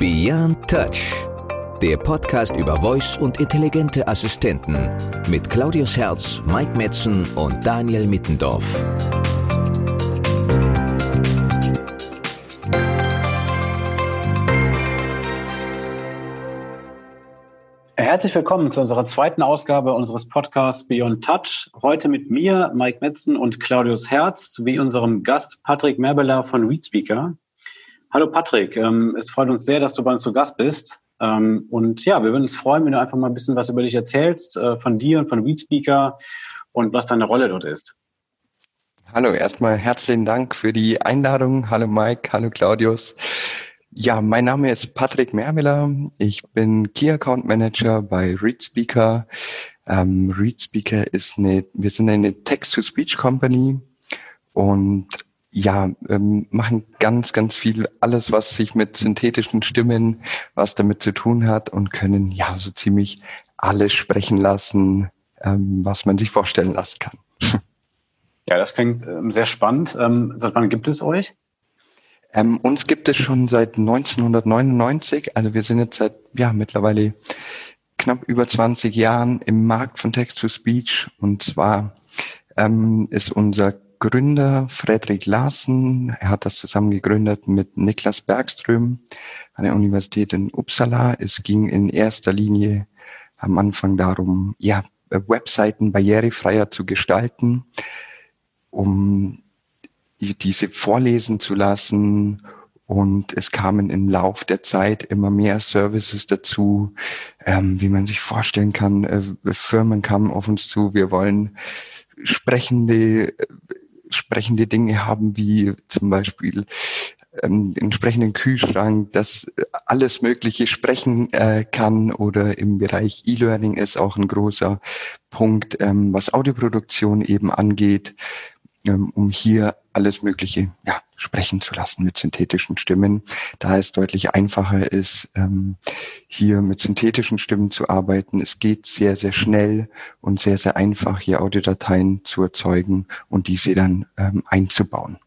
Beyond Touch, der Podcast über Voice und intelligente Assistenten mit Claudius Herz, Mike Metzen und Daniel Mittendorf. Herzlich willkommen zu unserer zweiten Ausgabe unseres Podcasts Beyond Touch. Heute mit mir, Mike Metzen und Claudius Herz, sowie unserem Gast Patrick Merbeler von ReadSpeaker. Hallo Patrick, ähm, es freut uns sehr, dass du bei uns zu Gast bist. Ähm, und ja, wir würden uns freuen, wenn du einfach mal ein bisschen was über dich erzählst, äh, von dir und von ReadSpeaker und was deine Rolle dort ist. Hallo, erstmal herzlichen Dank für die Einladung. Hallo Mike, hallo Claudius. Ja, mein Name ist Patrick Mermiller. Ich bin Key Account Manager bei ReadSpeaker. Ähm, ReadSpeaker ist eine, wir sind eine Text-to-Speech Company und ja, ähm, machen ganz, ganz viel, alles, was sich mit synthetischen Stimmen, was damit zu tun hat und können ja so ziemlich alles sprechen lassen, ähm, was man sich vorstellen lassen kann. Ja, das klingt ähm, sehr spannend. Ähm, seit wann gibt es euch? Ähm, uns gibt es schon seit 1999. Also wir sind jetzt seit ja mittlerweile knapp über 20 Jahren im Markt von Text-to-Speech. Und zwar ähm, ist unser Gründer Frederik Larsen. Er hat das zusammen gegründet mit Niklas Bergström an der Universität in Uppsala. Es ging in erster Linie am Anfang darum, ja, Webseiten barrierefreier zu gestalten, um diese vorlesen zu lassen. Und es kamen im Lauf der Zeit immer mehr Services dazu, ähm, wie man sich vorstellen kann. Äh, Firmen kamen auf uns zu, wir wollen sprechende, sprechende Dinge haben, wie zum Beispiel ähm, entsprechenden Kühlschrank, das alles Mögliche sprechen äh, kann oder im Bereich E-Learning ist auch ein großer Punkt, ähm, was Audioproduktion eben angeht, um hier alles Mögliche ja, sprechen zu lassen mit synthetischen Stimmen, da es deutlich einfacher ist, ähm, hier mit synthetischen Stimmen zu arbeiten. Es geht sehr, sehr schnell und sehr, sehr einfach, hier Audiodateien zu erzeugen und diese dann ähm, einzubauen.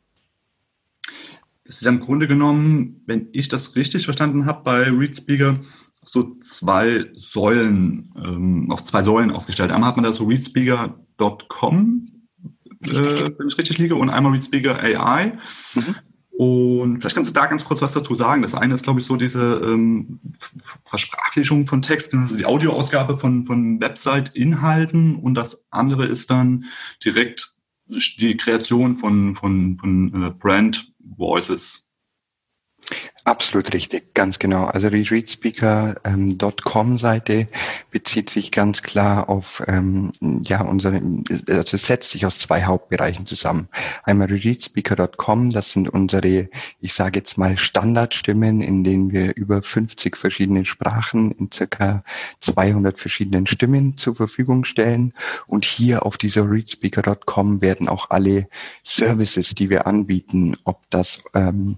Das ist im Grunde genommen, wenn ich das richtig verstanden habe, bei ReadSpeaker so zwei Säulen, ähm, auf zwei Säulen aufgestellt. Einmal hat man da so readspeaker.com, äh, wenn ich richtig liege, und einmal ReadSpeaker AI. Mhm. Und vielleicht kannst du da ganz kurz was dazu sagen. Das eine ist, glaube ich, so diese ähm, Versprachlichung von Text, also die Audioausgabe von, von Website-Inhalten. Und das andere ist dann direkt die Kreation von, von, von äh, Brand Voices. Absolut richtig, ganz genau. Also die readspeaker.com ähm, bezieht sich ganz klar auf ähm, ja unsere, also es setzt sich aus zwei Hauptbereichen zusammen. Einmal readspeaker.com, das sind unsere, ich sage jetzt mal Standardstimmen, in denen wir über 50 verschiedene Sprachen in circa 200 verschiedenen Stimmen zur Verfügung stellen. Und hier auf dieser readspeaker.com werden auch alle Services, die wir anbieten, ob das ähm,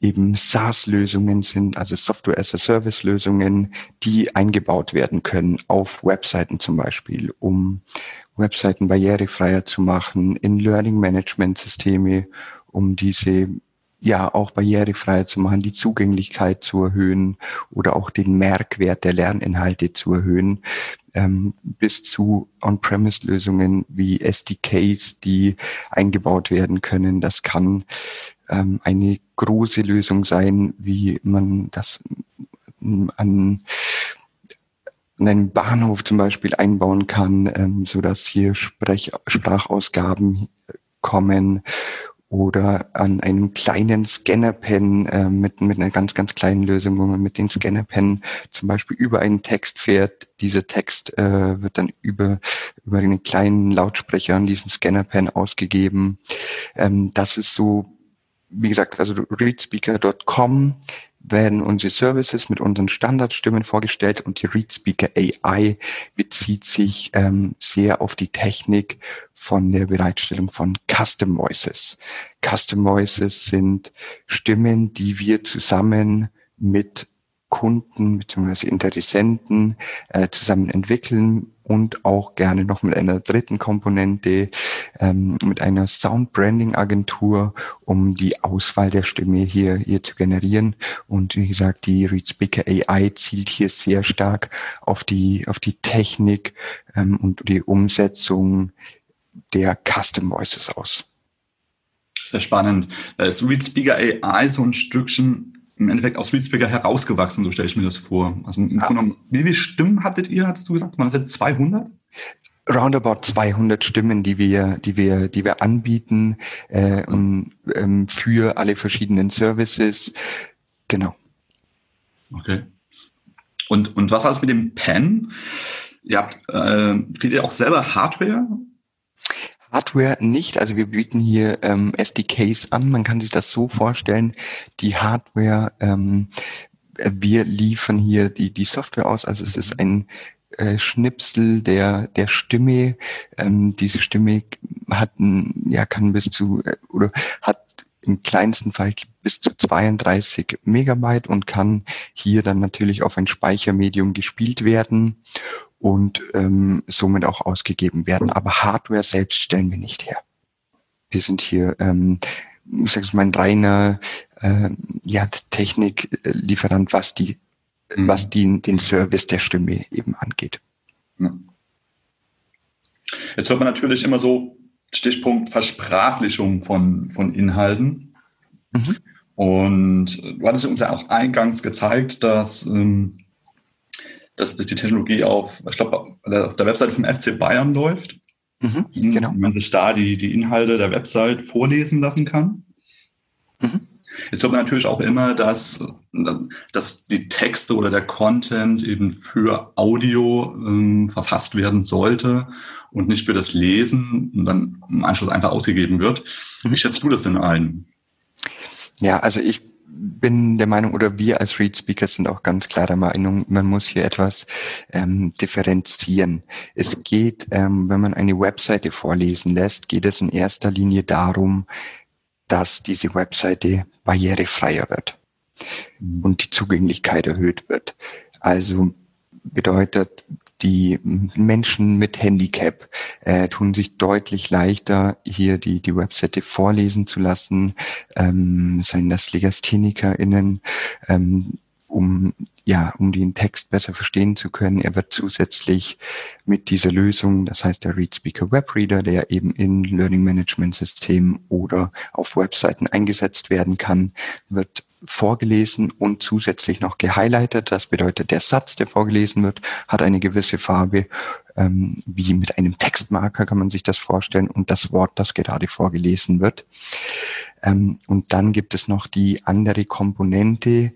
eben SaaS-Lösungen sind, also Software as a Service-Lösungen, die eingebaut werden können auf Webseiten zum Beispiel, um Webseiten barrierefreier zu machen, in Learning Management Systeme, um diese ja auch barrierefreier zu machen, die Zugänglichkeit zu erhöhen oder auch den Merkwert der Lerninhalte zu erhöhen, ähm, bis zu On-Premise-Lösungen wie SDKs, die eingebaut werden können. Das kann ähm, eine große Lösung sein, wie man das an, an einen Bahnhof zum Beispiel einbauen kann, ähm, so dass hier Sprech Sprachausgaben kommen oder an einem kleinen Scannerpen äh, mit, mit einer ganz, ganz kleinen Lösung, wo man mit dem Scannerpen zum Beispiel über einen Text fährt. Dieser Text äh, wird dann über, über einen kleinen Lautsprecher an diesem Scannerpen ausgegeben. Ähm, das ist so wie gesagt, also readspeaker.com werden unsere Services mit unseren Standardstimmen vorgestellt und die ReadSpeaker AI bezieht sich ähm, sehr auf die Technik von der Bereitstellung von Custom Voices. Custom Voices sind Stimmen, die wir zusammen mit Kunden bzw. Interessenten äh, zusammen entwickeln und auch gerne noch mit einer dritten Komponente, ähm, mit einer Sound Branding Agentur, um die Auswahl der Stimme hier, hier zu generieren. Und wie gesagt, die Read Speaker AI zielt hier sehr stark auf die, auf die Technik ähm, und die Umsetzung der Custom Voices aus. Sehr spannend. Da ist Read Speaker AI so ein Stückchen im Endeffekt aus Readspeaker herausgewachsen, so stelle ich mir das vor. Also im ja. Grunde wie viele Stimmen hattet ihr, hattest du gesagt? Man hatte 200? Roundabout 200 Stimmen, die wir, die wir, die wir anbieten äh, um, ähm, für alle verschiedenen Services. Genau. Okay. Und und was alles mit dem Pen? Ihr habt, äh, kriegt ihr auch selber Hardware? Hardware nicht. Also wir bieten hier ähm, SDKs an. Man kann sich das so vorstellen. Die Hardware, ähm, wir liefern hier die, die Software aus. Also es ist ein äh, Schnipsel der, der Stimme. Ähm, diese Stimme hat ein, ja, kann bis zu, äh, oder hat im kleinsten Fall bis zu 32 Megabyte und kann hier dann natürlich auf ein Speichermedium gespielt werden und ähm, somit auch ausgegeben werden. Aber Hardware selbst stellen wir nicht her. Wir sind hier, ähm, ich sage mal, ein reiner äh, ja, Techniklieferant, was die, mhm. was die, den Service der Stimme eben angeht. Jetzt hört man natürlich immer so Stichpunkt Versprachlichung von, von Inhalten. Mhm. Und du hattest uns ja auch eingangs gezeigt, dass ähm, dass, dass die Technologie auf, ich glaube, auf der Webseite vom FC Bayern läuft. Mhm, genau. Man sich da die, die Inhalte der Website vorlesen lassen kann. Mhm. Jetzt hört man natürlich auch immer, dass, dass die Texte oder der Content eben für Audio ähm, verfasst werden sollte und nicht für das Lesen und dann im Anschluss einfach ausgegeben wird. Mhm. Wie schätzt du das denn ein? Ja, also ich bin der Meinung, oder wir als Read Speakers sind auch ganz klar der Meinung, man muss hier etwas ähm, differenzieren. Es geht, ähm, wenn man eine Webseite vorlesen lässt, geht es in erster Linie darum, dass diese Webseite barrierefreier wird und die Zugänglichkeit erhöht wird. Also bedeutet, die Menschen mit Handicap äh, tun sich deutlich leichter, hier die, die Webseite vorlesen zu lassen, ähm, seien das LegasthenikerInnen, ähm, um ja, um den Text besser verstehen zu können. Er wird zusätzlich mit dieser Lösung, das heißt der ReadSpeaker Webreader, der eben in Learning Management Systemen oder auf Webseiten eingesetzt werden kann, wird vorgelesen und zusätzlich noch gehighlightet. Das bedeutet, der Satz, der vorgelesen wird, hat eine gewisse Farbe, ähm, wie mit einem Textmarker kann man sich das vorstellen und das Wort, das gerade vorgelesen wird. Ähm, und dann gibt es noch die andere Komponente,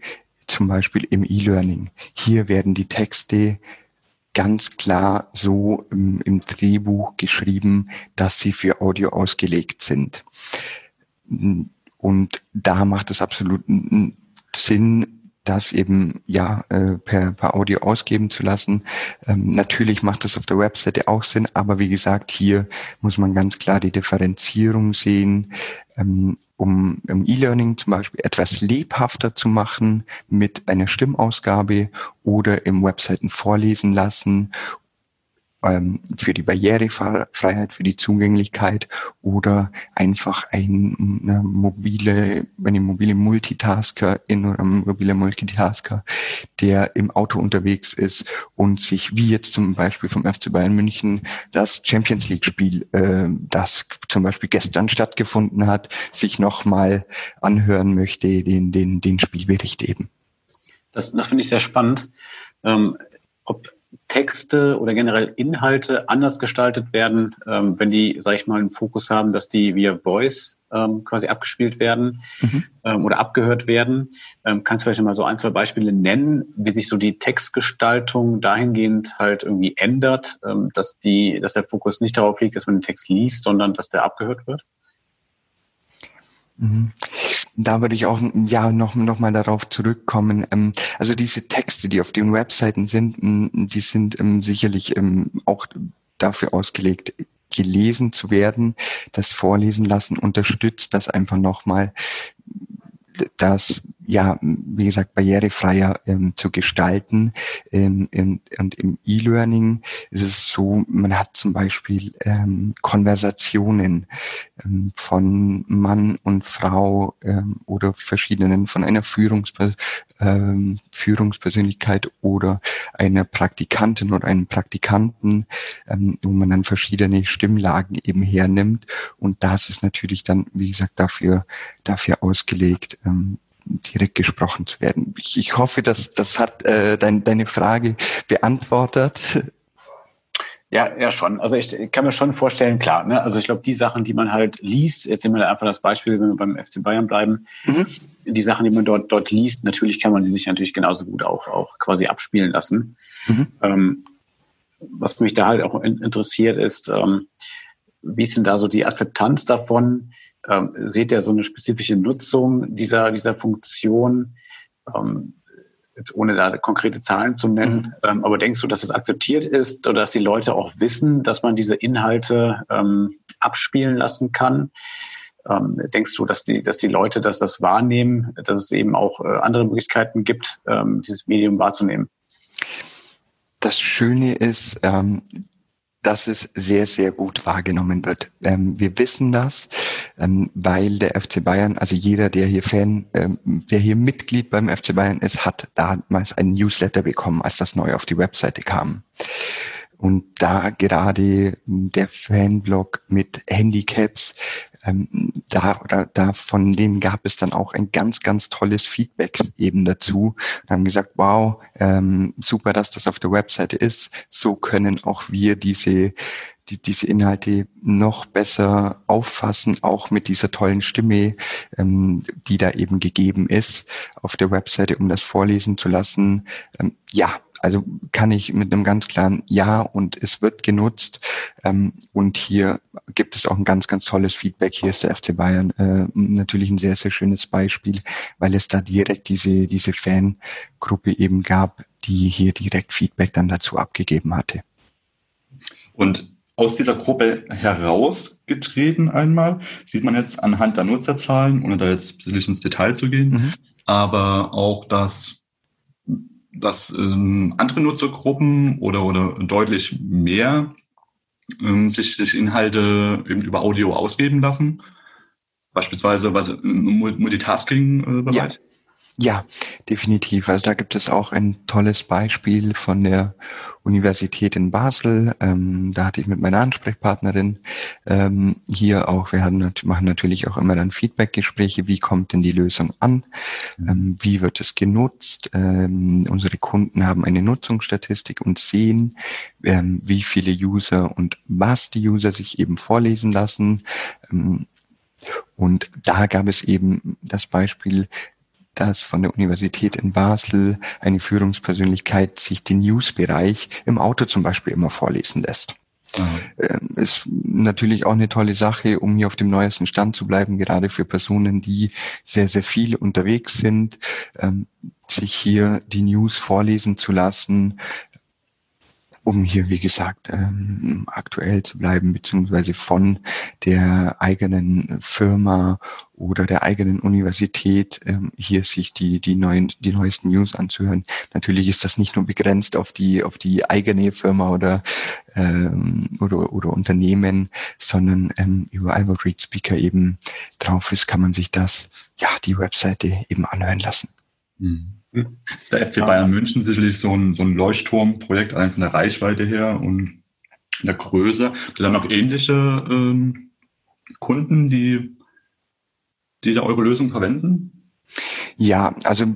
zum Beispiel im E-Learning. Hier werden die Texte ganz klar so im, im Drehbuch geschrieben, dass sie für Audio ausgelegt sind. Und da macht es absolut Sinn, das eben ja äh, per, per Audio ausgeben zu lassen. Ähm, natürlich macht das auf der Webseite auch Sinn, aber wie gesagt, hier muss man ganz klar die Differenzierung sehen, ähm, um um E-Learning zum Beispiel etwas lebhafter zu machen mit einer Stimmausgabe oder im Webseiten vorlesen lassen ähm, für die Barrierefreiheit, für die Zugänglichkeit oder einfach ein eine mobile, eine mobile Multitasker in oder ein mobiler Multitasker, der im Auto unterwegs ist und sich wie jetzt zum Beispiel vom FC Bayern München das Champions League Spiel, äh, das zum Beispiel gestern stattgefunden hat, sich nochmal anhören möchte, den, den, den Spielbericht eben. Das, das finde ich sehr spannend. Ähm, Texte oder generell Inhalte anders gestaltet werden, ähm, wenn die, sage ich mal, einen Fokus haben, dass die via Voice ähm, quasi abgespielt werden mhm. ähm, oder abgehört werden. Ähm, kannst du vielleicht mal so ein, zwei Beispiele nennen, wie sich so die Textgestaltung dahingehend halt irgendwie ändert, ähm, dass die, dass der Fokus nicht darauf liegt, dass man den Text liest, sondern dass der abgehört wird? Mhm. Da würde ich auch ja noch, noch mal darauf zurückkommen. Ähm, also diese Texte, die auf den Webseiten sind, die sind ähm, sicherlich ähm, auch dafür ausgelegt, gelesen zu werden. Das Vorlesen lassen unterstützt das einfach nochmal, dass ja, wie gesagt, barrierefreier ähm, zu gestalten. Ähm, in, und im E-Learning ist es so, man hat zum Beispiel ähm, Konversationen ähm, von Mann und Frau ähm, oder verschiedenen, von einer Führungsper ähm, Führungspersönlichkeit oder einer Praktikantin oder einem Praktikanten, wo man dann verschiedene Stimmlagen eben hernimmt. Und das ist natürlich dann, wie gesagt, dafür, dafür ausgelegt, direkt gesprochen zu werden. Ich, ich hoffe, dass das hat äh, dein, deine Frage beantwortet. Ja, ja schon. Also ich, ich kann mir schon vorstellen, klar, ne? also ich glaube, die Sachen, die man halt liest, jetzt nehmen wir einfach das Beispiel, wenn wir beim FC Bayern bleiben, mhm. die Sachen, die man dort, dort liest, natürlich kann man die sich natürlich genauso gut auch, auch quasi abspielen lassen. Mhm. Ähm, was mich da halt auch interessiert ist, ähm, wie ist denn da so die Akzeptanz davon? Ähm, seht ihr so eine spezifische Nutzung dieser, dieser Funktion? Ähm, ohne da konkrete Zahlen zu nennen, mhm. ähm, aber denkst du, dass es akzeptiert ist oder dass die Leute auch wissen, dass man diese Inhalte ähm, abspielen lassen kann? Ähm, denkst du, dass die, dass die Leute, dass das wahrnehmen, dass es eben auch äh, andere Möglichkeiten gibt, ähm, dieses Medium wahrzunehmen? Das Schöne ist, ähm, dass es sehr, sehr gut wahrgenommen wird. Ähm, wir wissen das, ähm, weil der FC Bayern, also jeder, der hier Fan, ähm, der hier Mitglied beim FC Bayern ist, hat damals einen Newsletter bekommen, als das neu auf die Webseite kam. Und da gerade der Fanblog mit Handicaps ähm, da oder da von denen gab es dann auch ein ganz, ganz tolles Feedback eben dazu. Und haben gesagt, wow, ähm, super, dass das auf der Webseite ist. So können auch wir diese die, diese Inhalte noch besser auffassen, auch mit dieser tollen Stimme, ähm, die da eben gegeben ist auf der Webseite, um das vorlesen zu lassen. Ähm, ja, also kann ich mit einem ganz klaren Ja und es wird genutzt. Ähm, und hier gibt es auch ein ganz, ganz tolles Feedback. Hier ist der FC Bayern äh, natürlich ein sehr, sehr schönes Beispiel, weil es da direkt diese, diese Fangruppe eben gab, die hier direkt Feedback dann dazu abgegeben hatte. Und aus dieser Gruppe herausgetreten einmal, sieht man jetzt anhand der Nutzerzahlen, ohne da jetzt ins Detail zu gehen, mhm. aber auch, dass dass ähm, andere Nutzergruppen oder, oder deutlich mehr ähm, sich, sich Inhalte eben über Audio ausgeben lassen. Beispielsweise was im Multitasking-Bereich. Ja. Ja, definitiv. Also da gibt es auch ein tolles Beispiel von der Universität in Basel. Ähm, da hatte ich mit meiner Ansprechpartnerin ähm, hier auch, wir haben, machen natürlich auch immer dann Feedbackgespräche. Wie kommt denn die Lösung an? Ähm, wie wird es genutzt? Ähm, unsere Kunden haben eine Nutzungsstatistik und sehen, ähm, wie viele User und was die User sich eben vorlesen lassen. Ähm, und da gab es eben das Beispiel, dass von der Universität in Basel eine Führungspersönlichkeit sich den Newsbereich im Auto zum Beispiel immer vorlesen lässt. Mhm. Ist natürlich auch eine tolle Sache, um hier auf dem neuesten Stand zu bleiben, gerade für Personen, die sehr, sehr viel unterwegs sind, ähm, sich hier die News vorlesen zu lassen, um hier, wie gesagt, ähm, aktuell zu bleiben, beziehungsweise von der eigenen Firma oder der eigenen Universität ähm, hier sich die, die neuen, die neuesten News anzuhören. Natürlich ist das nicht nur begrenzt auf die, auf die eigene Firma oder, ähm, oder, oder Unternehmen, sondern ähm, überall, wo Read Speaker eben drauf ist, kann man sich das, ja, die Webseite eben anhören lassen. Mhm. Ist der FC Bayern München sicherlich so ein, so ein Leuchtturmprojekt, allein von der Reichweite her und der Größe. Dann noch ähnliche ähm, Kunden, die, die da eure Lösung verwenden? Ja, also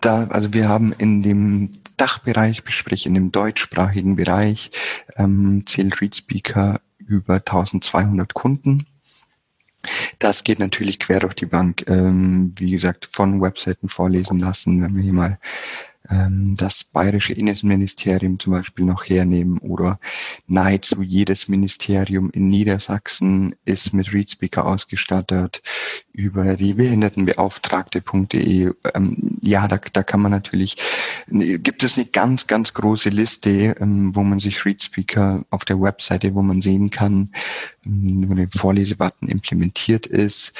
da, also wir haben in dem Dachbereich, sprich in dem deutschsprachigen Bereich, ähm, zählt ReadSpeaker über 1200 Kunden. Das geht natürlich quer durch die Bank. Ähm, wie gesagt, von Webseiten vorlesen lassen, wenn wir hier mal ähm, das bayerische Innenministerium zum Beispiel noch hernehmen oder nahezu jedes Ministerium in Niedersachsen ist mit ReadSpeaker ausgestattet über die Behindertenbeauftragte.de. Ähm, ja, da, da kann man natürlich, gibt es eine ganz, ganz große Liste, ähm, wo man sich ReadSpeaker auf der Webseite, wo man sehen kann, ähm, wo der Vorlesebutton implementiert ist,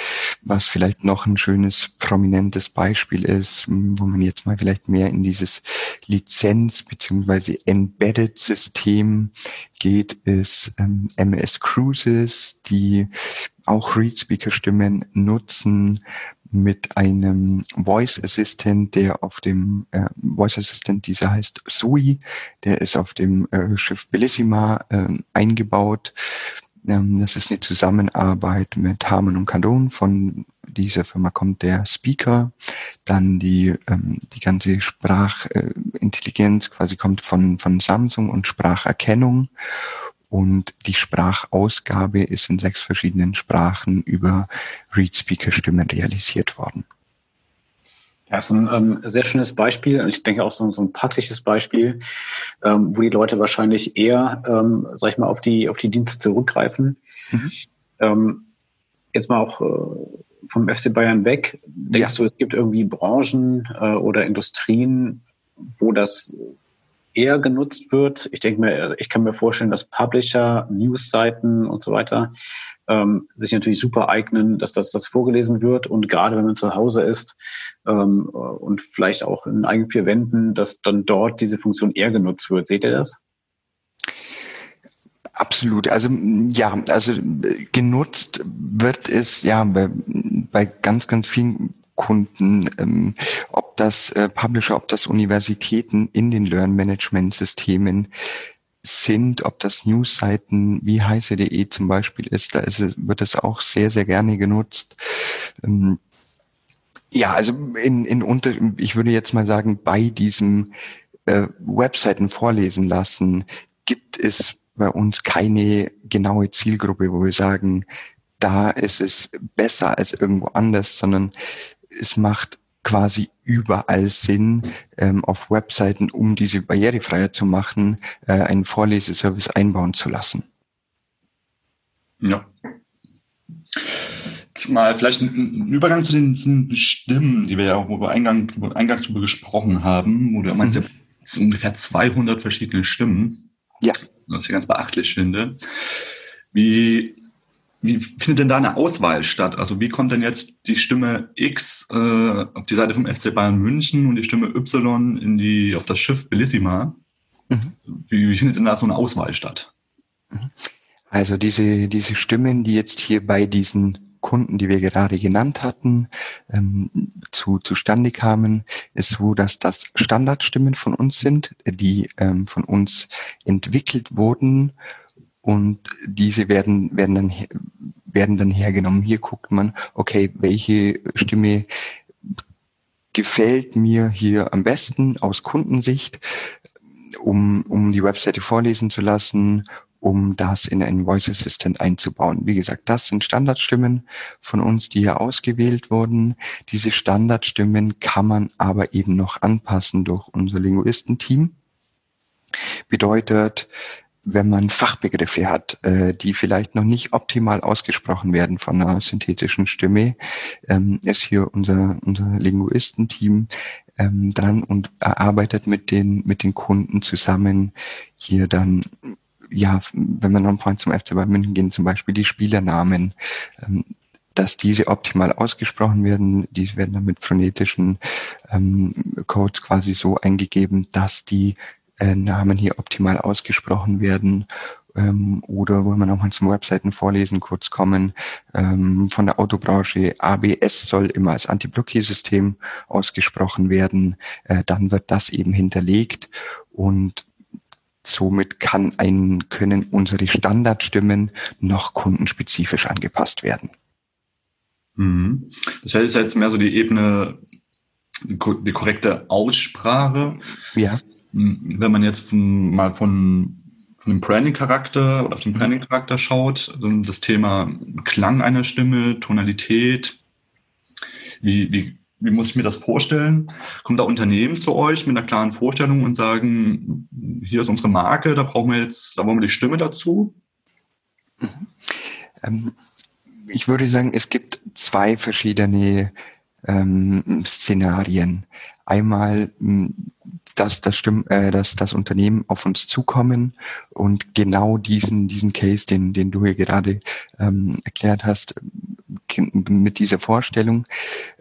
was vielleicht noch ein schönes, prominentes Beispiel ist, wo man jetzt mal vielleicht mehr in dieses Lizenz- beziehungsweise Embedded-System geht, ist ähm, MS Cruises, die auch ReadSpeaker-Stimmen nutzen, mit einem Voice Assistant, der auf dem äh, Voice Assistant, dieser heißt Sui, der ist auf dem äh, Schiff Bellissima äh, eingebaut. Ähm, das ist eine Zusammenarbeit mit Harman und Kandon. Von dieser Firma kommt der Speaker, dann die ähm, die ganze Sprachintelligenz quasi kommt von von Samsung und Spracherkennung und die Sprachausgabe ist in sechs verschiedenen Sprachen über ReadSpeaker-Stimmen realisiert worden. Ja, das ist ein ähm, sehr schönes Beispiel und ich denke auch so, so ein praktisches Beispiel, ähm, wo die Leute wahrscheinlich eher, ähm, sag ich mal, auf die, auf die Dienste zurückgreifen. Mhm. Ähm, jetzt mal auch äh, vom FC Bayern weg. Denkst ja. du, es gibt irgendwie Branchen äh, oder Industrien, wo das eher genutzt wird. Ich denke mir, ich kann mir vorstellen, dass Publisher, Newsseiten und so weiter ähm, sich natürlich super eignen, dass das, das vorgelesen wird und gerade wenn man zu Hause ist ähm, und vielleicht auch in eigenen vier Wänden, dass dann dort diese Funktion eher genutzt wird. Seht ihr das? Absolut. Also ja, also genutzt wird es ja bei, ganz, ganz vielen Kunden, ähm, ob das äh, Publisher, ob das Universitäten in den Learn-Management-Systemen sind, ob das Newsseiten wie heiße.de zum Beispiel ist, da ist es, wird es auch sehr, sehr gerne genutzt. Ähm, ja, also in, in unter, ich würde jetzt mal sagen, bei diesem äh, Webseiten vorlesen lassen, gibt es bei uns keine genaue Zielgruppe, wo wir sagen, da ist es besser als irgendwo anders, sondern es macht quasi überall Sinn, ähm, auf Webseiten, um diese barrierefreier zu machen, äh, einen Vorleseservice einbauen zu lassen. Ja. Jetzt mal vielleicht ein, Übergang zu den, zu den, Stimmen, die wir ja auch über Eingang, Eingangs darüber gesprochen haben, wo du meinst, mhm. es sind ungefähr 200 verschiedene Stimmen. Ja. Was ich ganz beachtlich finde. Wie wie findet denn da eine Auswahl statt? Also wie kommt denn jetzt die Stimme X äh, auf die Seite vom FC Bayern München und die Stimme Y in die auf das Schiff Bellissima? Mhm. Wie, wie, findet denn da so eine Auswahl statt? Mhm. Also diese, diese Stimmen, die jetzt hier bei diesen Kunden, die wir gerade genannt hatten, ähm, zu, zustande kamen, ist so, dass das Standardstimmen von uns sind, die ähm, von uns entwickelt wurden und diese werden, werden dann, werden dann hergenommen. Hier guckt man, okay, welche Stimme gefällt mir hier am besten aus Kundensicht, um, um die Webseite vorlesen zu lassen, um das in einen Voice Assistant einzubauen. Wie gesagt, das sind Standardstimmen von uns, die hier ausgewählt wurden. Diese Standardstimmen kann man aber eben noch anpassen durch unser Linguistenteam. Bedeutet, wenn man Fachbegriffe hat, äh, die vielleicht noch nicht optimal ausgesprochen werden von einer synthetischen Stimme, ähm, ist hier unser, unser Linguistenteam ähm, dran und arbeitet mit den, mit den Kunden zusammen, hier dann ja, wenn wir noch ein paar zum FC Bayern München gehen, zum Beispiel die Spielernamen, ähm, dass diese optimal ausgesprochen werden. Die werden dann mit phonetischen ähm, Codes quasi so eingegeben, dass die äh, Namen hier optimal ausgesprochen werden ähm, oder wollen wir nochmal zum Webseiten vorlesen, kurz kommen, ähm, von der Autobranche ABS soll immer als Anti-Blockiersystem ausgesprochen werden, äh, dann wird das eben hinterlegt und somit kann ein, können unsere Standardstimmen noch kundenspezifisch angepasst werden. Mhm. Das heißt, ist jetzt mehr so die Ebene, die korrekte Aussprache. Ja. Hm, wenn man jetzt von, mal von, von dem Branding-Charakter oder auf den mhm. Branding-Charakter schaut, also das Thema Klang einer Stimme, Tonalität, wie, wie, wie muss ich mir das vorstellen? Kommt da Unternehmen zu euch mit einer klaren Vorstellung und sagen, hier ist unsere Marke, da brauchen wir jetzt, da wollen wir die Stimme dazu? Mhm. Ähm, ich würde sagen, es gibt zwei verschiedene ähm, Szenarien. einmal dass das, Stimm, äh, dass das Unternehmen auf uns zukommen und genau diesen, diesen Case, den, den du hier gerade ähm, erklärt hast, mit dieser Vorstellung,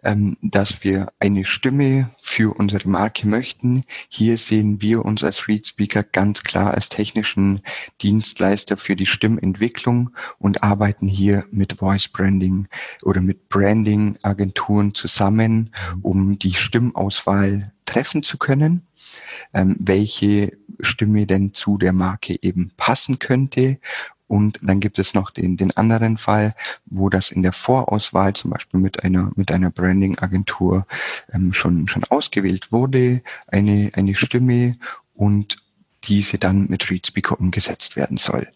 ähm, dass wir eine Stimme für unsere Marke möchten. Hier sehen wir uns als Read Speaker ganz klar als technischen Dienstleister für die Stimmentwicklung und arbeiten hier mit Voice Branding oder mit Branding Agenturen zusammen, um die Stimmauswahl treffen zu können, ähm, welche Stimme denn zu der Marke eben passen könnte. Und dann gibt es noch den, den anderen Fall, wo das in der Vorauswahl zum Beispiel mit einer, mit einer Branding-Agentur ähm, schon, schon ausgewählt wurde, eine, eine Stimme und diese dann mit ReadSpeaker umgesetzt werden soll.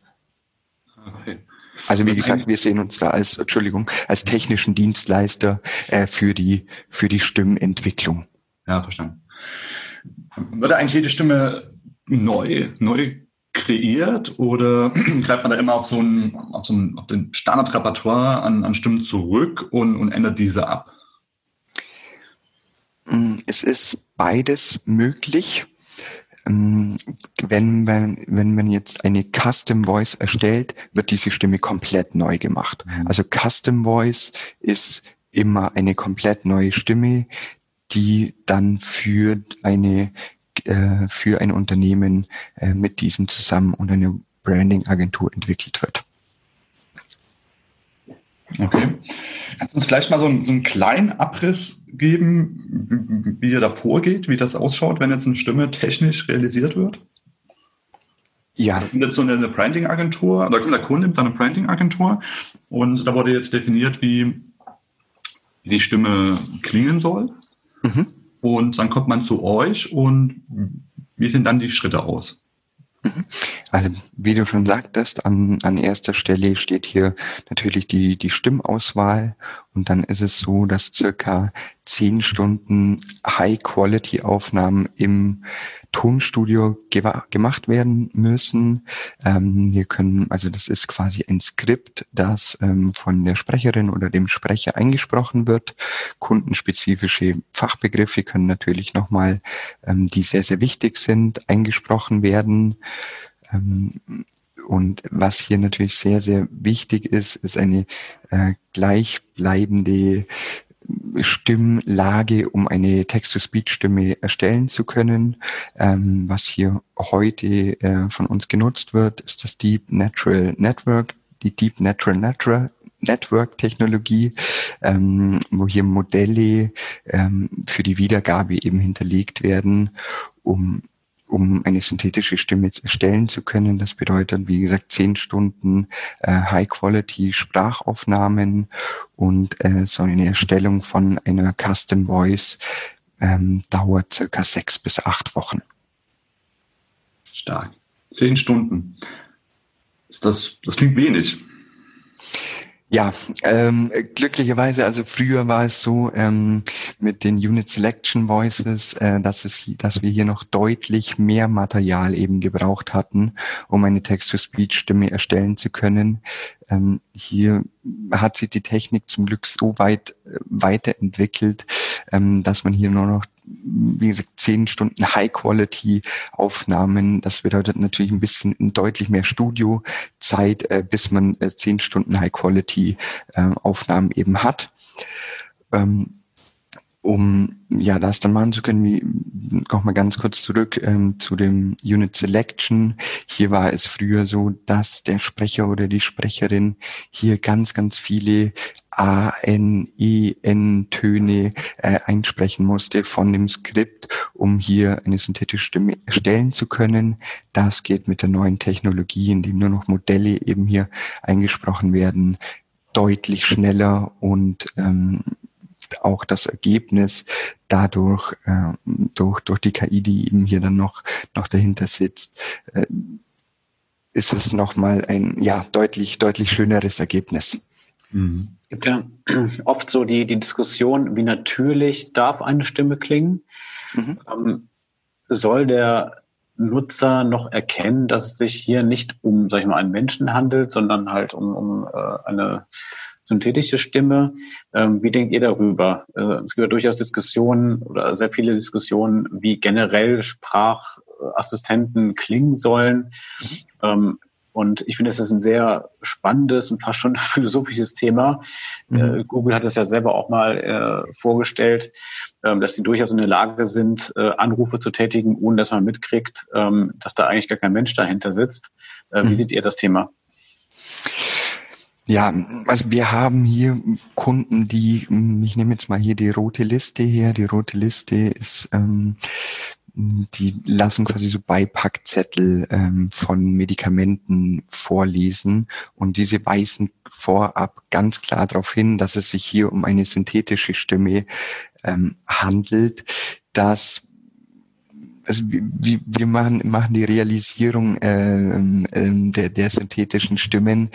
Okay. Also wie gesagt, wir sehen uns da als, Entschuldigung, als technischen Dienstleister äh, für die für die Stimmentwicklung. Ja, verstanden. Wird eigentlich jede Stimme neu, neu kreiert oder greift man da immer auf so ein, auf so ein, auf den Standardrepertoire an, an Stimmen zurück und, und ändert diese ab? Mm, es ist beides möglich. Mm, wenn man, wenn man jetzt eine Custom Voice erstellt, wird diese Stimme komplett neu gemacht. Mhm. Also Custom Voice ist immer eine komplett neue Stimme, die dann für eine äh, für ein Unternehmen äh, mit diesem zusammen und eine Branding-Agentur entwickelt wird. Okay. Kannst du uns vielleicht mal so, einen, so einen kleinen Abriss geben, wie ihr da vorgeht, wie das ausschaut, wenn jetzt eine Stimme technisch realisiert wird? Ja. Da kommt jetzt so eine, eine Branding-Agentur, kommt der Kunde mit seiner Branding-Agentur und da wurde jetzt definiert, wie die Stimme klingen soll. Mhm. Und dann kommt man zu euch und wie sehen dann die Schritte aus? Mhm. Also wie du schon sagtest, an, an erster Stelle steht hier natürlich die, die Stimmauswahl und dann ist es so, dass circa zehn Stunden High-Quality-Aufnahmen im Tonstudio gemacht werden müssen. Ähm, wir können, also das ist quasi ein Skript, das ähm, von der Sprecherin oder dem Sprecher eingesprochen wird. Kundenspezifische Fachbegriffe können natürlich nochmal, ähm, die sehr, sehr wichtig sind, eingesprochen werden. Ähm, und was hier natürlich sehr, sehr wichtig ist, ist eine äh, gleichbleibende Stimmlage, um eine Text-to-Speech-Stimme erstellen zu können. Ähm, was hier heute äh, von uns genutzt wird, ist das Deep Natural Network, die Deep Natural Natural Network Technologie, ähm, wo hier Modelle ähm, für die Wiedergabe eben hinterlegt werden, um um eine synthetische Stimme erstellen zu können. Das bedeutet, wie gesagt, zehn Stunden äh, High-Quality-Sprachaufnahmen und äh, so eine Erstellung von einer Custom Voice ähm, dauert circa sechs bis acht Wochen. Stark. Zehn Stunden. Ist das, das klingt wenig. Ja, ähm, glücklicherweise, also früher war es so ähm, mit den Unit Selection Voices, äh, dass es, dass wir hier noch deutlich mehr Material eben gebraucht hatten, um eine Text-to-Speech-Stimme erstellen zu können. Ähm, hier hat sich die Technik zum Glück so weit äh, weiterentwickelt, ähm, dass man hier nur noch wie gesagt, zehn Stunden High-Quality-Aufnahmen. Das bedeutet natürlich ein bisschen deutlich mehr Studiozeit, äh, bis man äh, zehn Stunden High-Quality-Aufnahmen äh, eben hat. Ähm, um ja das dann machen zu können, wie noch mal ganz kurz zurück ähm, zu dem Unit Selection. Hier war es früher so, dass der Sprecher oder die Sprecherin hier ganz, ganz viele A, N, E, N Töne äh, einsprechen musste von dem Skript, um hier eine synthetische Stimme erstellen zu können. Das geht mit der neuen Technologie, indem nur noch Modelle eben hier eingesprochen werden, deutlich schneller und ähm, auch das Ergebnis dadurch, äh, durch, durch die KI, die eben hier dann noch, noch dahinter sitzt, äh, ist es nochmal ein, ja, deutlich, deutlich schöneres Ergebnis. Mhm. Es gibt ja oft so die, die Diskussion, wie natürlich darf eine Stimme klingen. Mhm. Ähm, soll der Nutzer noch erkennen, dass es sich hier nicht um, sag ich mal, einen Menschen handelt, sondern halt um, um äh, eine synthetische Stimme. Ähm, wie denkt ihr darüber? Äh, es gibt ja durchaus Diskussionen oder sehr viele Diskussionen, wie generell Sprachassistenten klingen sollen. Mhm. Ähm, und ich finde, es ist ein sehr spannendes und fast schon philosophisches Thema. Mhm. Äh, Google hat es ja selber auch mal äh, vorgestellt, ähm, dass sie durchaus in der Lage sind, äh, Anrufe zu tätigen, ohne dass man mitkriegt, ähm, dass da eigentlich gar kein Mensch dahinter sitzt. Äh, mhm. Wie seht ihr das Thema? Ja, also wir haben hier Kunden, die, ich nehme jetzt mal hier die rote Liste her. Die rote Liste ist ähm, die lassen quasi so Beipackzettel ähm, von Medikamenten vorlesen. Und diese weisen vorab ganz klar darauf hin, dass es sich hier um eine synthetische Stimme ähm, handelt, dass also wir, wir machen, machen die Realisierung äh, äh, der, der synthetischen Stimmen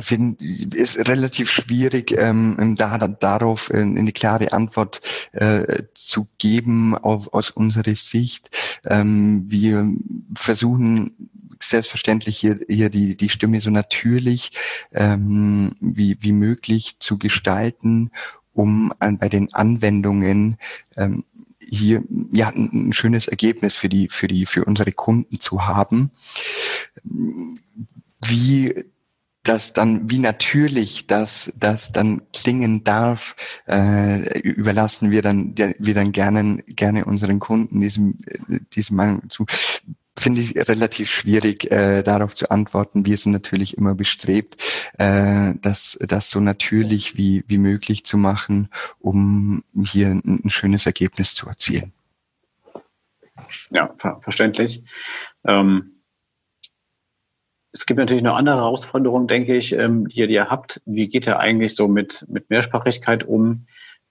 finde, ist relativ schwierig, ähm, da, darauf äh, eine klare Antwort äh, zu geben auf, aus unserer Sicht. Ähm, wir versuchen selbstverständlich hier, hier die, die Stimme so natürlich ähm, wie, wie möglich zu gestalten, um an, bei den Anwendungen ähm, hier ja ein schönes Ergebnis für die für die für unsere Kunden zu haben. Wie das dann, wie natürlich das, das dann klingen darf, äh, überlassen wir dann, wir dann gerne, gerne unseren Kunden diesem, diesem Meinung zu. Finde ich relativ schwierig, äh, darauf zu antworten. Wir sind natürlich immer bestrebt, äh, das, das so natürlich wie, wie möglich zu machen, um hier ein, ein schönes Ergebnis zu erzielen. Ja, ver verständlich. Ähm es gibt natürlich noch andere Herausforderungen, denke ich, ähm, die, ihr habt. Wie geht ihr eigentlich so mit, mit Mehrsprachigkeit um?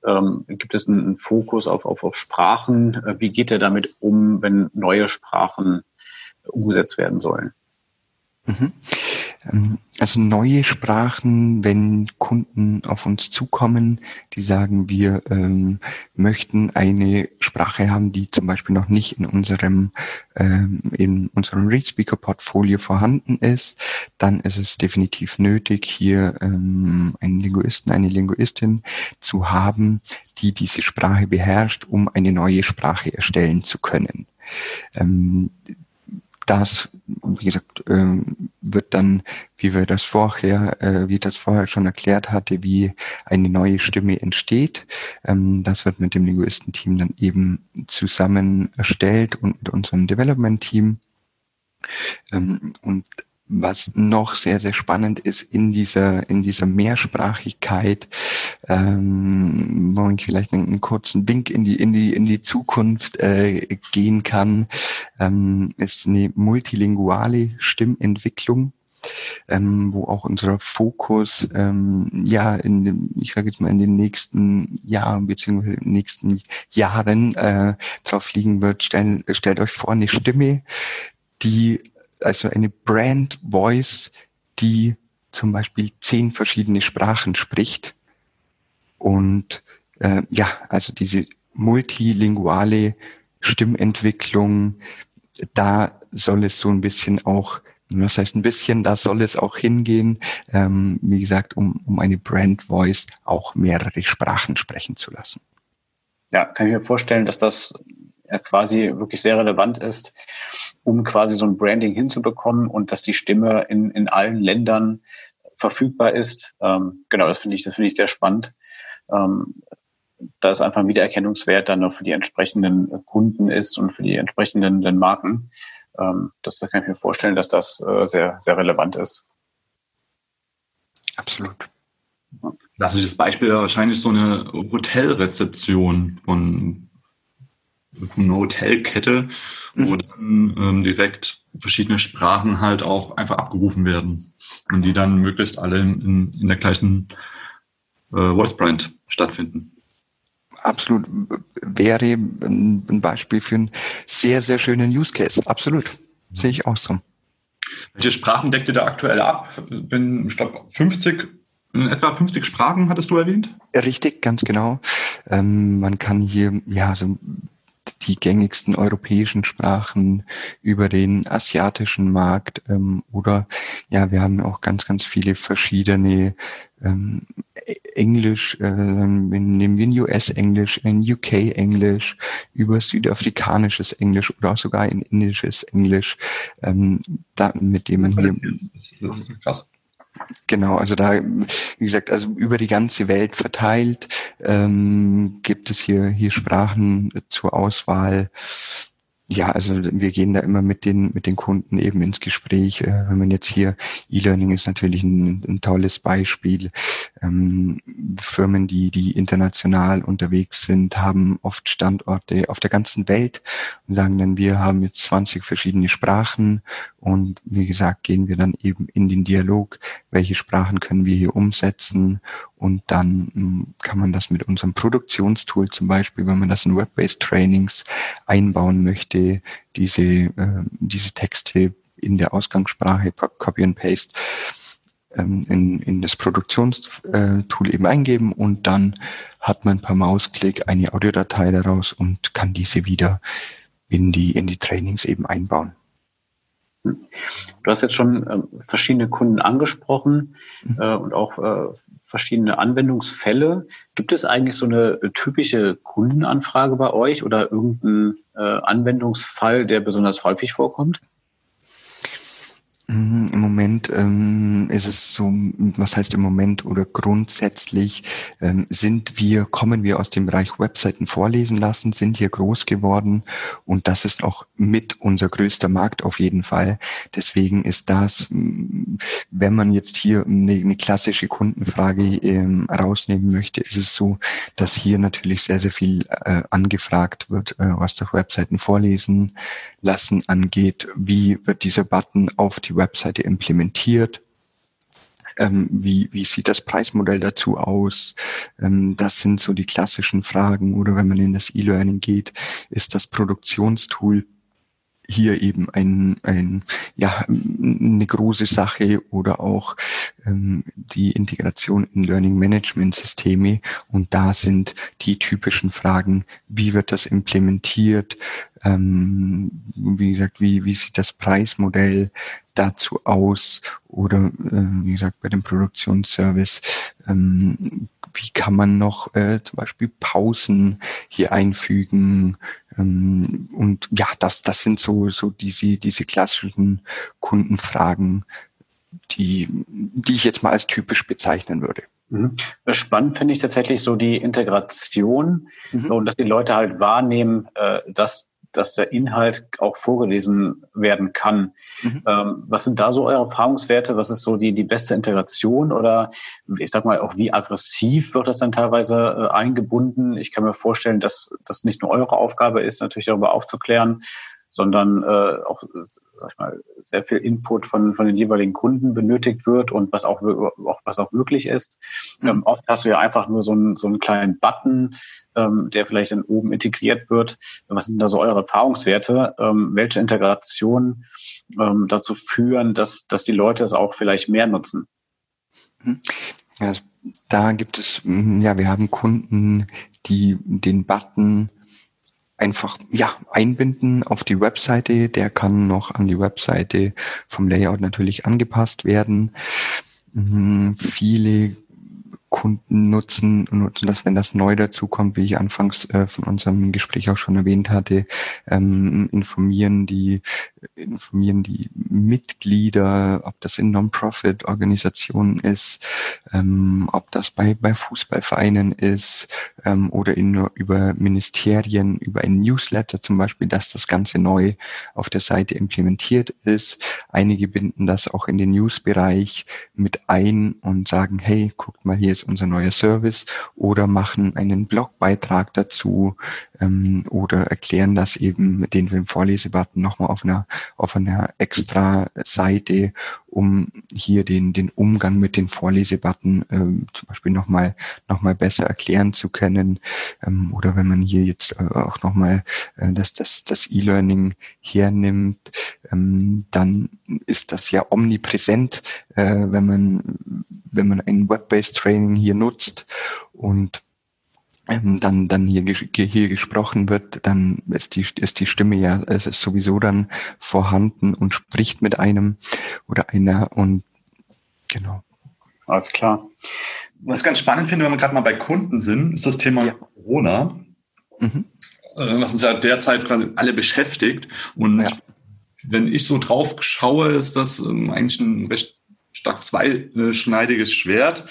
Ähm, gibt es einen, Fokus auf, auf, auf Sprachen? Äh, wie geht ihr damit um, wenn neue Sprachen umgesetzt werden sollen? Mhm. Ähm, also neue Sprachen, wenn Kunden auf uns zukommen, die sagen, wir ähm, möchten eine Sprache haben, die zum Beispiel noch nicht in unserem ähm, in unserem ReadSpeaker Portfolio vorhanden ist, dann ist es definitiv nötig, hier ähm, einen Linguisten, eine Linguistin zu haben, die diese Sprache beherrscht, um eine neue Sprache erstellen zu können. Ähm, das, wie gesagt, ähm, wird dann, wie wir das vorher, äh, wie das vorher schon erklärt hatte, wie eine neue Stimme entsteht. Ähm, das wird mit dem Linguistenteam dann eben zusammen erstellt und mit unserem Development-Team. Ähm, und was noch sehr, sehr spannend ist in dieser, in dieser Mehrsprachigkeit, ähm, wo ich vielleicht einen, einen, kurzen Wink in die, in die, in die Zukunft äh, gehen kann, ähm, ist eine multilinguale Stimmentwicklung. Ähm, wo auch unser Fokus ähm, ja in dem, ich sage jetzt mal in den nächsten Jahren beziehungsweise in den nächsten Jahren äh, drauf liegen wird. Stell, stellt euch vor eine Stimme, die also eine Brand Voice, die zum Beispiel zehn verschiedene Sprachen spricht. Und äh, ja, also diese multilinguale Stimmentwicklung, da soll es so ein bisschen auch, was heißt ein bisschen, da soll es auch hingehen, ähm, wie gesagt, um, um eine Brand Voice auch mehrere Sprachen sprechen zu lassen. Ja, kann ich mir vorstellen, dass das quasi wirklich sehr relevant ist, um quasi so ein Branding hinzubekommen und dass die Stimme in, in allen Ländern verfügbar ist. Ähm, genau, das finde ich, das finde ich sehr spannend. Ähm, da ist einfach ein Wiedererkennungswert dann noch für die entsprechenden Kunden ist und für die entsprechenden Marken. Ähm, das da kann ich mir vorstellen, dass das äh, sehr, sehr relevant ist. Absolut. Klassisches Beispiel wahrscheinlich so eine Hotelrezeption von eine Hotelkette, wo mhm. dann ähm, direkt verschiedene Sprachen halt auch einfach abgerufen werden und die dann möglichst alle in, in der gleichen äh, Voice Brand stattfinden. Absolut. Wäre ein Beispiel für einen sehr, sehr schönen Use Case. Absolut. Sehe ich auch so. Welche Sprachen deckt ihr da aktuell ab? Bin, ich glaube, 50, in etwa 50 Sprachen hattest du erwähnt? Richtig, ganz genau. Ähm, man kann hier ja so die gängigsten europäischen Sprachen über den asiatischen Markt ähm, oder ja, wir haben auch ganz, ganz viele verschiedene ähm, Englisch, äh, nehmen wir ein US-Englisch, ein UK-Englisch, über südafrikanisches Englisch oder sogar ein indisches Englisch, ähm, da, mit dem man hier. Krass. Genau, also da, wie gesagt, also über die ganze Welt verteilt ähm, gibt es hier hier Sprachen zur Auswahl. Ja, also wir gehen da immer mit den mit den Kunden eben ins Gespräch. Äh, wenn man jetzt hier E-Learning ist natürlich ein, ein tolles Beispiel. Ähm, Firmen, die die international unterwegs sind, haben oft Standorte auf der ganzen Welt und sagen dann, wir haben jetzt 20 verschiedene Sprachen und wie gesagt gehen wir dann eben in den Dialog, welche Sprachen können wir hier umsetzen und dann hm, kann man das mit unserem Produktionstool zum Beispiel, wenn man das in Web-based Trainings einbauen möchte, diese, äh, diese Texte in der Ausgangssprache Copy and Paste ähm, in, in das Produktionstool eben eingeben und dann hat man per Mausklick eine Audiodatei daraus und kann diese wieder in die, in die Trainings eben einbauen. Du hast jetzt schon äh, verschiedene Kunden angesprochen mhm. äh, und auch äh, verschiedene Anwendungsfälle. Gibt es eigentlich so eine typische Kundenanfrage bei euch oder irgendeinen äh, Anwendungsfall, der besonders häufig vorkommt? Mhm, Im Moment ähm, ist es so, was heißt im Moment oder grundsätzlich ähm, sind wir, kommen wir aus dem Bereich Webseiten vorlesen lassen, sind hier groß geworden und das ist auch mit unser größter Markt auf jeden Fall. Deswegen ist das, wenn man jetzt hier eine, eine klassische Kundenfrage ähm, rausnehmen möchte, ist es so, dass hier natürlich sehr, sehr viel äh, angefragt wird, äh, was das Webseiten vorlesen lassen angeht. Wie wird dieser Button auf die Webseite implementiert. Ähm, wie, wie sieht das Preismodell dazu aus? Ähm, das sind so die klassischen Fragen. Oder wenn man in das E-Learning geht, ist das Produktionstool hier eben ein, ein ja eine große Sache oder auch ähm, die Integration in Learning Management Systeme und da sind die typischen Fragen wie wird das implementiert? Ähm, wie gesagt wie wie sieht das Preismodell dazu aus? Oder äh, wie gesagt bei dem Produktionsservice ähm, wie kann man noch äh, zum Beispiel Pausen hier einfügen ähm, und ja, das, das sind so, so diese, diese klassischen Kundenfragen, die, die ich jetzt mal als typisch bezeichnen würde. Mhm. Spannend finde ich tatsächlich so die Integration mhm. und dass die Leute halt wahrnehmen, äh, dass dass der Inhalt auch vorgelesen werden kann. Mhm. Ähm, was sind da so eure Erfahrungswerte? Was ist so die, die beste Integration oder ich sag mal auch wie aggressiv wird das dann teilweise äh, eingebunden? Ich kann mir vorstellen, dass das nicht nur eure Aufgabe ist, natürlich darüber aufzuklären, sondern äh, auch sag ich mal, sehr viel Input von, von den jeweiligen Kunden benötigt wird und was auch, auch was auch möglich ist. Mhm. Ähm, oft hast du ja einfach nur so einen, so einen kleinen Button, ähm, der vielleicht dann oben integriert wird. Was sind da so eure Erfahrungswerte? Ähm, welche Integrationen ähm, dazu führen, dass, dass die Leute es auch vielleicht mehr nutzen? Mhm. Ja, da gibt es, ja, wir haben Kunden, die den Button einfach ja einbinden auf die Webseite. Der kann noch an die Webseite vom Layout natürlich angepasst werden. Mhm, viele Kunden nutzen, nutzen das, wenn das neu dazukommt, wie ich anfangs äh, von unserem Gespräch auch schon erwähnt hatte, ähm, informieren die informieren die Mitglieder, ob das in Non-Profit-Organisationen ist, ähm, ob das bei, bei Fußballvereinen ist ähm, oder in, über Ministerien, über ein Newsletter zum Beispiel, dass das Ganze neu auf der Seite implementiert ist. Einige binden das auch in den News-Bereich mit ein und sagen, hey, guckt mal, hier unser neuer Service oder machen einen Blogbeitrag dazu ähm, oder erklären das eben mit den, den Vorlesebutton nochmal auf einer auf einer extra Seite, um hier den, den Umgang mit den Vorlesebutton ähm, zum Beispiel nochmal noch mal besser erklären zu können. Ähm, oder wenn man hier jetzt äh, auch nochmal äh, das, das, das E-Learning hernimmt, ähm, dann ist das ja omnipräsent, äh, wenn man, wenn man ein Web-based Training hier nutzt und ähm, dann, dann hier, hier gesprochen wird, dann ist die, ist die Stimme ja es ist sowieso dann vorhanden und spricht mit einem oder einer und genau. Alles klar. Was ich ganz spannend finde, wenn wir gerade mal bei Kunden sind, ist das Thema ja. Corona. Mhm. Äh, was uns ja derzeit quasi alle beschäftigt. Und ja. wenn ich so drauf schaue, ist das ähm, eigentlich ein recht stark zweischneidiges Schwert.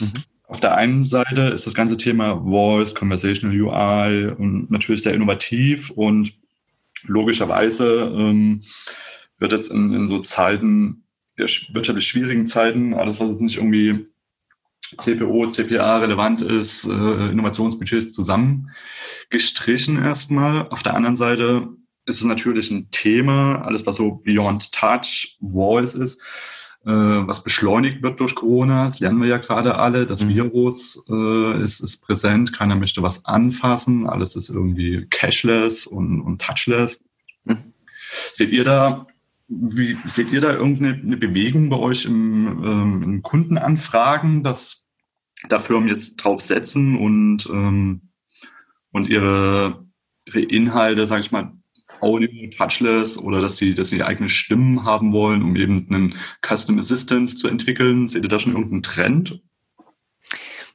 Mhm. Auf der einen Seite ist das ganze Thema Voice, Conversational UI und natürlich sehr innovativ und logischerweise ähm, wird jetzt in, in so Zeiten, wirtschaftlich schwierigen Zeiten, alles was jetzt nicht irgendwie CPO, CPA relevant ist, äh, Innovationsbudgets zusammengestrichen erstmal. Auf der anderen Seite ist es natürlich ein Thema, alles was so Beyond Touch, Voice ist, was beschleunigt wird durch Corona. Das lernen wir ja gerade alle. Das mhm. Virus äh, ist, ist präsent, keiner möchte was anfassen, alles ist irgendwie cashless und, und touchless. Mhm. Seht ihr da, wie seht ihr da irgendeine Bewegung bei euch im, ähm, in Kundenanfragen, dass da Firmen jetzt drauf setzen und, ähm, und ihre, ihre Inhalte, sage ich mal, Audio, Touchless oder dass sie, dass sie eigene Stimmen haben wollen, um eben einen Custom Assistant zu entwickeln? Seht ihr da schon irgendeinen Trend?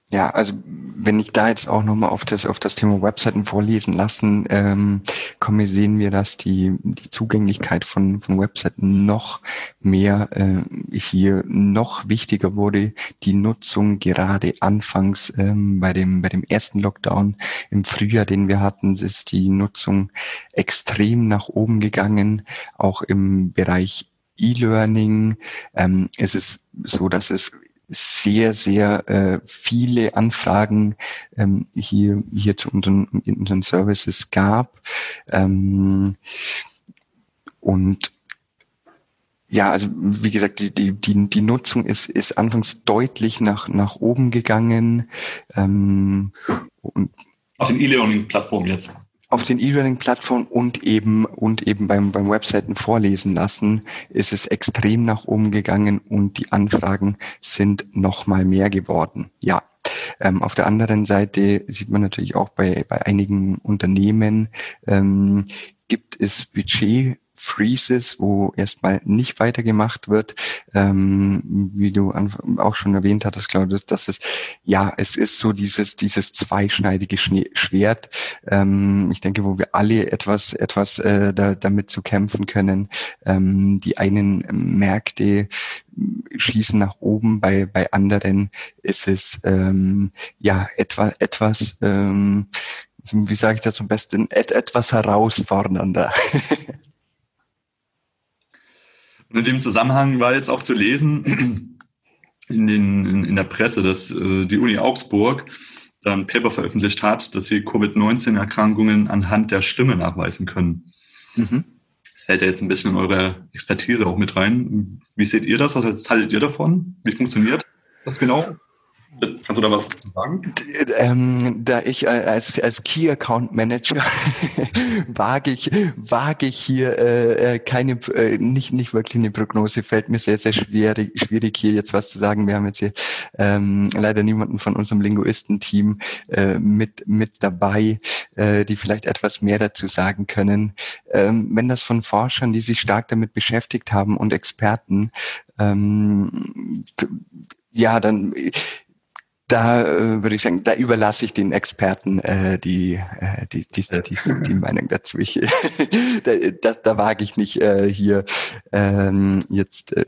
Ja, also wenn ich da jetzt auch nochmal auf das, auf das Thema Webseiten vorlesen lassen ähm, komme, sehen wir, dass die, die Zugänglichkeit von, von Webseiten noch mehr äh, hier noch wichtiger wurde. Die Nutzung gerade anfangs ähm, bei, dem, bei dem ersten Lockdown im Frühjahr, den wir hatten, ist die Nutzung extrem nach oben gegangen, auch im Bereich E-Learning. Ähm, es ist so, dass es sehr, sehr äh, viele Anfragen ähm, hier, hier zu unseren, unseren Services gab. Ähm, und ja, also wie gesagt, die, die, die, die Nutzung ist, ist anfangs deutlich nach, nach oben gegangen. Ähm, und Auf den E-Learning-Plattformen jetzt auf den E-Learning-Plattformen und eben und eben beim, beim Webseiten vorlesen lassen, ist es extrem nach oben gegangen und die Anfragen sind noch mal mehr geworden. Ja. Ähm, auf der anderen Seite sieht man natürlich auch bei, bei einigen Unternehmen, ähm, gibt es Budget Freezes, wo erstmal nicht weitergemacht wird, ähm, wie du auch schon erwähnt hattest, Claudius, dass es, ja, es ist so dieses, dieses zweischneidige Schwert. Ähm, ich denke, wo wir alle etwas, etwas äh, da, damit zu kämpfen können. Ähm, die einen Märkte schießen nach oben, bei, bei anderen ist es ähm, ja etwa, etwas, ähm, wie sage ich das am besten, et, etwas herausfordernder. Und in dem Zusammenhang war jetzt auch zu lesen in, den, in, in der Presse, dass äh, die Uni Augsburg dann ein Paper veröffentlicht hat, dass sie Covid-19-Erkrankungen anhand der Stimme nachweisen können. Mhm. Das fällt ja jetzt ein bisschen in eure Expertise auch mit rein. Wie seht ihr das? Was haltet ihr davon? Wie funktioniert das genau? Kannst du da was sagen? Ähm, da ich äh, als, als Key Account Manager wage ich, wage ich hier äh, äh, keine, äh, nicht, nicht wirklich eine Prognose. Fällt mir sehr, sehr schwierig, schwierig hier jetzt was zu sagen. Wir haben jetzt hier ähm, leider niemanden von unserem Linguistenteam äh, mit, mit dabei, äh, die vielleicht etwas mehr dazu sagen können. Ähm, wenn das von Forschern, die sich stark damit beschäftigt haben und Experten, ähm, ja, dann da äh, würde ich sagen, da überlasse ich den Experten äh, die, äh, die, die, die, die Meinung dazu. Ich, da, da, da wage ich nicht äh, hier ähm, jetzt äh,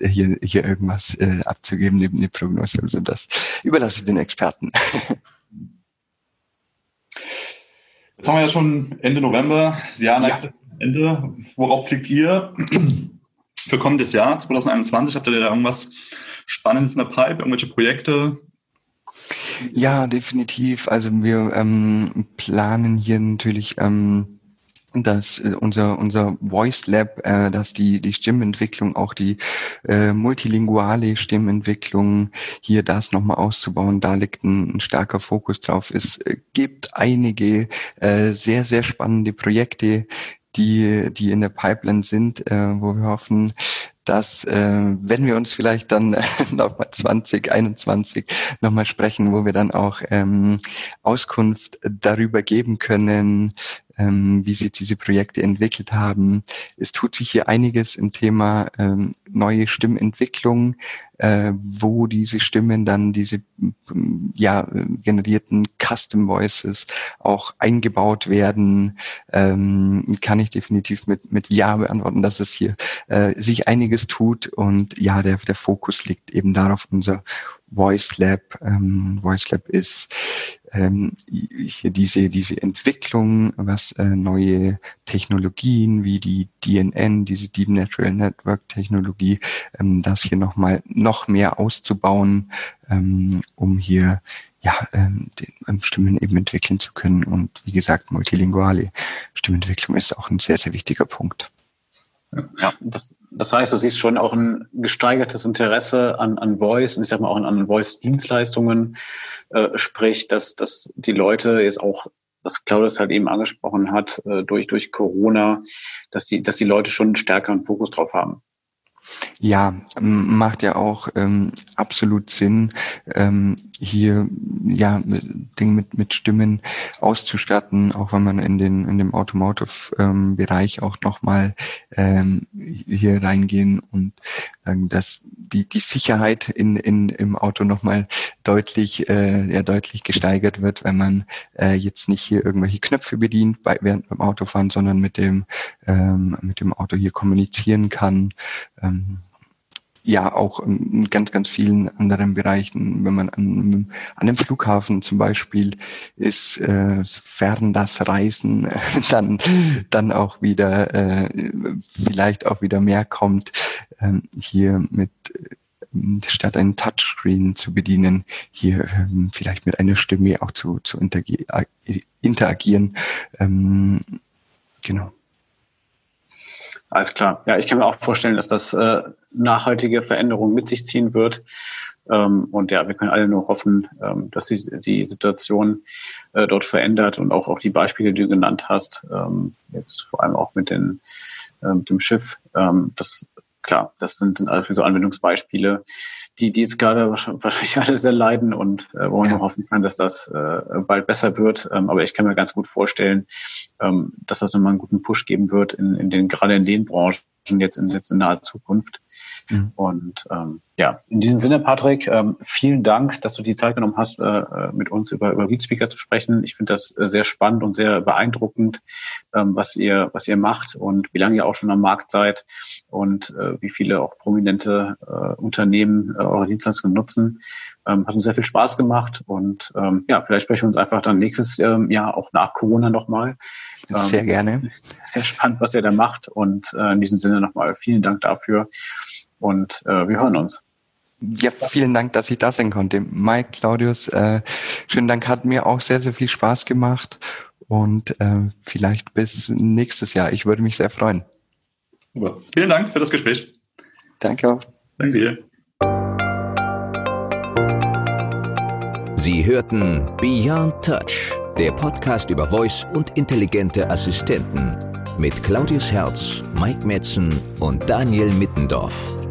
hier, hier irgendwas äh, abzugeben neben die Prognose. Also das überlasse ich den Experten. Jetzt haben wir ja schon Ende November, das Jahr neigt ja. Ende. Worauf blickt ihr für kommendes Jahr 2021? Habt ihr da irgendwas Spannendes in der Pipe, irgendwelche Projekte, ja, definitiv. Also wir ähm, planen hier natürlich ähm, dass äh, unser unser Voice Lab, äh, dass die die Stimmentwicklung, auch die äh, multilinguale Stimmentwicklung hier das nochmal auszubauen, da liegt ein, ein, starker Fokus drauf. Es äh, gibt einige äh, sehr sehr spannende Projekte, die die in der Pipeline sind, äh, wo wir hoffen, dass äh, wenn wir uns vielleicht dann nochmal 2021 nochmal sprechen, wo wir dann auch ähm, Auskunft darüber geben können, ähm, wie sich diese Projekte entwickelt haben. Es tut sich hier einiges im Thema ähm, neue Stimmentwicklung, äh, wo diese Stimmen dann diese ja generierten Custom Voices auch eingebaut werden, ähm, kann ich definitiv mit mit ja beantworten, dass es hier äh, sich einiges tut und ja der der Fokus liegt eben darauf unser Voice Lab. Ähm, Voice Lab ist ähm, hier diese, diese Entwicklung, was äh, neue Technologien wie die DNN, diese Deep Natural Network Technologie, ähm, das hier nochmal noch mehr auszubauen, ähm, um hier ja, ähm, den, ähm, Stimmen eben entwickeln zu können. Und wie gesagt, multilinguale Stimmentwicklung ist auch ein sehr, sehr wichtiger Punkt. Ja, das, das heißt, du siehst schon auch ein gesteigertes Interesse an, an Voice und ich sag mal auch an, an Voice-Dienstleistungen, äh, sprich, dass, dass die Leute jetzt auch, was Claudius halt eben angesprochen hat, äh, durch, durch Corona, dass die, dass die Leute schon einen stärkeren Fokus drauf haben. Ja, macht ja auch ähm, absolut Sinn, ähm, hier ja Ding mit mit Stimmen auszustatten, auch wenn man in den in dem Automotive-Bereich ähm, auch nochmal ähm, hier reingehen und sagen, dass die die Sicherheit in in im Auto nochmal deutlich äh, ja deutlich gesteigert wird, wenn man äh, jetzt nicht hier irgendwelche Knöpfe bedient bei, während beim Autofahren, sondern mit dem ähm, mit dem Auto hier kommunizieren kann. Ähm, ja auch in ganz, ganz vielen anderen Bereichen, wenn man an, an einem Flughafen zum Beispiel ist, äh, fern das Reisen dann, dann auch wieder, äh, vielleicht auch wieder mehr kommt, äh, hier mit äh, statt einen Touchscreen zu bedienen, hier ähm, vielleicht mit einer Stimme auch zu, zu interagieren. Ähm, genau. Alles klar. Ja, ich kann mir auch vorstellen, dass das äh, nachhaltige Veränderungen mit sich ziehen wird. Ähm, und ja, wir können alle nur hoffen, ähm, dass die, die Situation äh, dort verändert und auch, auch die Beispiele, die du genannt hast, ähm, jetzt vor allem auch mit, den, äh, mit dem Schiff, ähm, das klar, das sind, sind also so Anwendungsbeispiele, die, die jetzt gerade wahrscheinlich alle sehr leiden und äh, wo man nur hoffen kann, dass das äh, bald besser wird. Ähm, aber ich kann mir ganz gut vorstellen, ähm, dass das nochmal einen guten Push geben wird in, in den, gerade in den Branchen jetzt in, jetzt in naher Zukunft. Mhm. Und ähm, ja, in diesem Sinne, Patrick, ähm, vielen Dank, dass du die Zeit genommen hast, äh, äh mit uns über, über Readspeaker zu sprechen. Ich finde das äh, sehr spannend und sehr beeindruckend, ähm, was ihr, was ihr macht und wie lange ihr auch schon am Markt seid und äh, wie viele auch prominente äh, Unternehmen äh, eure Dienstleistungen nutzen. Ähm, hat uns sehr viel Spaß gemacht und ähm, ja, vielleicht sprechen wir uns einfach dann nächstes ähm, Jahr auch nach Corona nochmal. Ähm, sehr gerne. Sehr spannend, was ihr da macht und äh, in diesem Sinne nochmal vielen Dank dafür und äh, wir hören uns. Ja, vielen Dank, dass ich da sein konnte. Mike, Claudius, äh, schönen Dank, hat mir auch sehr, sehr viel Spaß gemacht und äh, vielleicht bis nächstes Jahr. Ich würde mich sehr freuen. Super. Vielen Dank für das Gespräch. Danke auch. Danke dir. Sie hörten Beyond Touch, der Podcast über Voice und intelligente Assistenten mit Claudius Herz, Mike Metzen und Daniel Mittendorf.